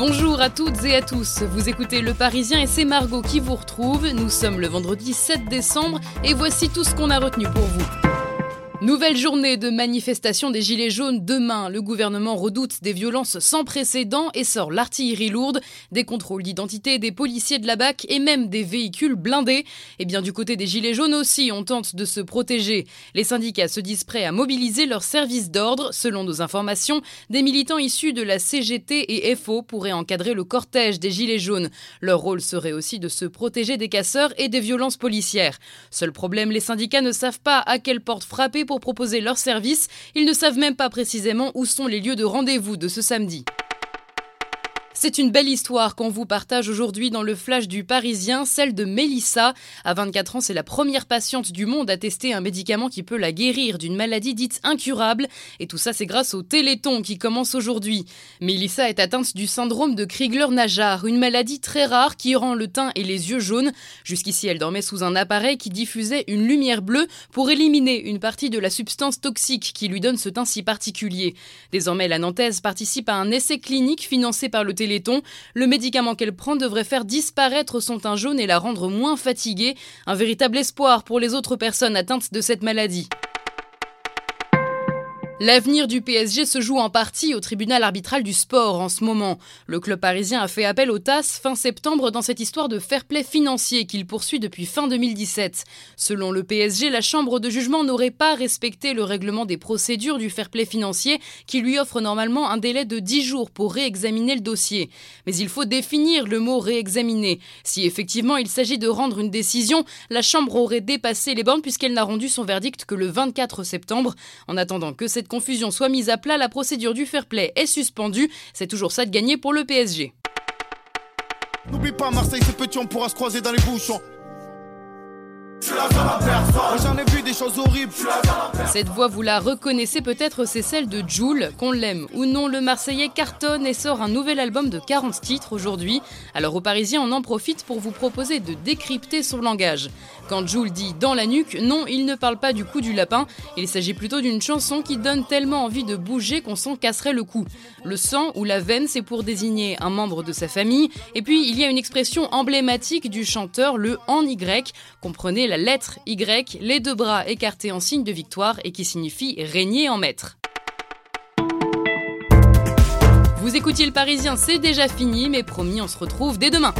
Bonjour à toutes et à tous, vous écoutez Le Parisien et c'est Margot qui vous retrouve. Nous sommes le vendredi 7 décembre et voici tout ce qu'on a retenu pour vous. Nouvelle journée de manifestation des Gilets jaunes demain. Le gouvernement redoute des violences sans précédent et sort l'artillerie lourde, des contrôles d'identité des policiers de la BAC et même des véhicules blindés. Et bien du côté des Gilets jaunes aussi, on tente de se protéger. Les syndicats se disent prêts à mobiliser leurs services d'ordre. Selon nos informations, des militants issus de la CGT et FO pourraient encadrer le cortège des Gilets jaunes. Leur rôle serait aussi de se protéger des casseurs et des violences policières. Seul problème, les syndicats ne savent pas à quelle porte frapper pour proposer leurs services. Ils ne savent même pas précisément où sont les lieux de rendez-vous de ce samedi. C'est une belle histoire qu'on vous partage aujourd'hui dans le flash du Parisien, celle de Mélissa. À 24 ans, c'est la première patiente du monde à tester un médicament qui peut la guérir d'une maladie dite incurable. Et tout ça, c'est grâce au Téléthon qui commence aujourd'hui. Mélissa est atteinte du syndrome de Krigler-Najar, une maladie très rare qui rend le teint et les yeux jaunes. Jusqu'ici, elle dormait sous un appareil qui diffusait une lumière bleue pour éliminer une partie de la substance toxique qui lui donne ce teint si particulier. Désormais, la Nantaise participe à un essai clinique financé par le Téléthon le médicament qu'elle prend devrait faire disparaître son teint jaune et la rendre moins fatiguée. Un véritable espoir pour les autres personnes atteintes de cette maladie. L'avenir du PSG se joue en partie au tribunal arbitral du sport en ce moment. Le club parisien a fait appel au TAS fin septembre dans cette histoire de fair play financier qu'il poursuit depuis fin 2017. Selon le PSG, la chambre de jugement n'aurait pas respecté le règlement des procédures du fair play financier qui lui offre normalement un délai de 10 jours pour réexaminer le dossier. Mais il faut définir le mot réexaminer. Si effectivement il s'agit de rendre une décision, la chambre aurait dépassé les bornes puisqu'elle n'a rendu son verdict que le 24 septembre. En attendant que cette confusion soit mise à plat, la procédure du fair play est suspendue. C'est toujours ça de gagner pour le PSG. N'oublie pas, Marseille, c'est petit, on pourra se croiser dans les bouchons. J'en ai vu des choses horribles. Cette voix, vous la reconnaissez peut-être, c'est celle de Joule. Qu'on l'aime ou non, le Marseillais cartonne et sort un nouvel album de 40 titres aujourd'hui. Alors aux Parisiens, on en profite pour vous proposer de décrypter son langage. Quand Joule dit dans la nuque, non, il ne parle pas du coup du lapin. Il s'agit plutôt d'une chanson qui donne tellement envie de bouger qu'on s'en casserait le cou. Le sang ou la veine, c'est pour désigner un membre de sa famille. Et puis, il y a une expression emblématique du chanteur, le en Y. Comprenez la lettre Y, les deux bras écartés en signe de victoire et qui signifie régner en maître. Vous écoutiez le Parisien, c'est déjà fini, mais promis, on se retrouve dès demain.